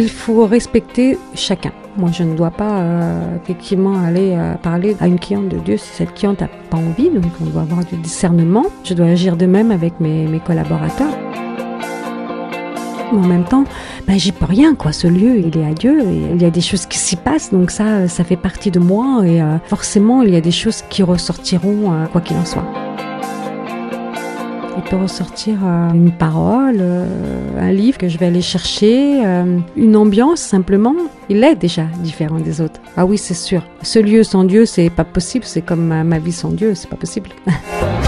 Il faut respecter chacun. Moi, je ne dois pas euh, effectivement aller euh, parler à une cliente de Dieu si cette cliente n'a pas envie. Donc, on doit avoir du discernement. Je dois agir de même avec mes, mes collaborateurs. Mais en même temps, ben, j'y peux rien, quoi. Ce lieu, il est à Dieu et il y a des choses qui s'y passent, donc ça, ça fait partie de moi et euh, forcément, il y a des choses qui ressortiront, quoi qu'il en soit. Il peut ressortir euh, une parole, euh, un livre que je vais aller chercher, euh, une ambiance simplement. Il est déjà différent des autres. Ah oui, c'est sûr. Ce lieu sans Dieu, c'est pas possible. C'est comme ma, ma vie sans Dieu, c'est pas possible.